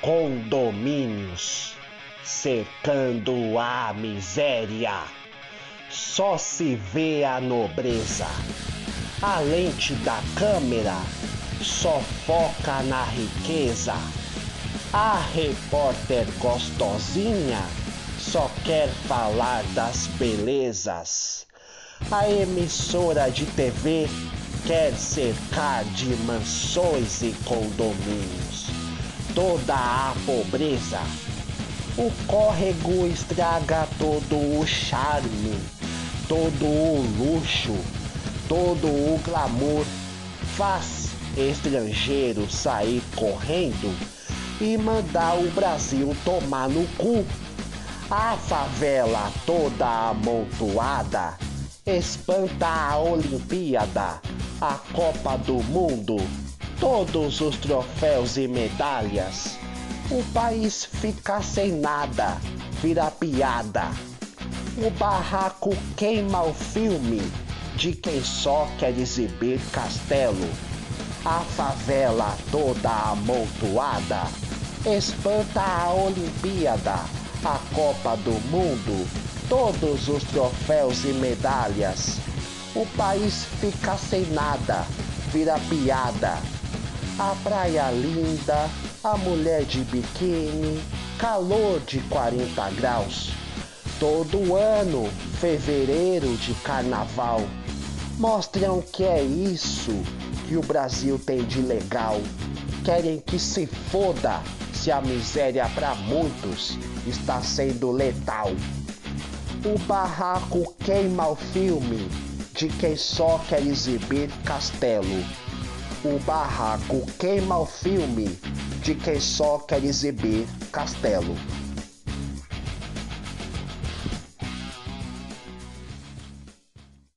condomínios, cercando a miséria. Só se vê a nobreza. A lente da câmera só foca na riqueza. A repórter gostosinha só quer falar das belezas. A emissora de TV quer cercar de mansões e condomínios toda a pobreza. O córrego estraga todo o charme, todo o luxo, todo o glamour. Faz estrangeiro sair correndo e mandar o Brasil tomar no cu. A favela toda amontoada espanta a Olimpíada, a Copa do Mundo, todos os troféus e medalhas. O país fica sem nada, vira piada. O barraco queima o filme de quem só quer exibir castelo. A favela toda amontoada espanta a Olimpíada, a Copa do Mundo, todos os troféus e medalhas. O país fica sem nada, vira piada. A praia linda, a mulher de biquíni, calor de 40 graus. Todo ano, fevereiro de carnaval, mostram que é isso que o Brasil tem de legal. Querem que se foda se a miséria para muitos está sendo letal. O barraco queima o filme de quem só quer exibir castelo. O barraco queima o filme de quem só quer exibir castelo.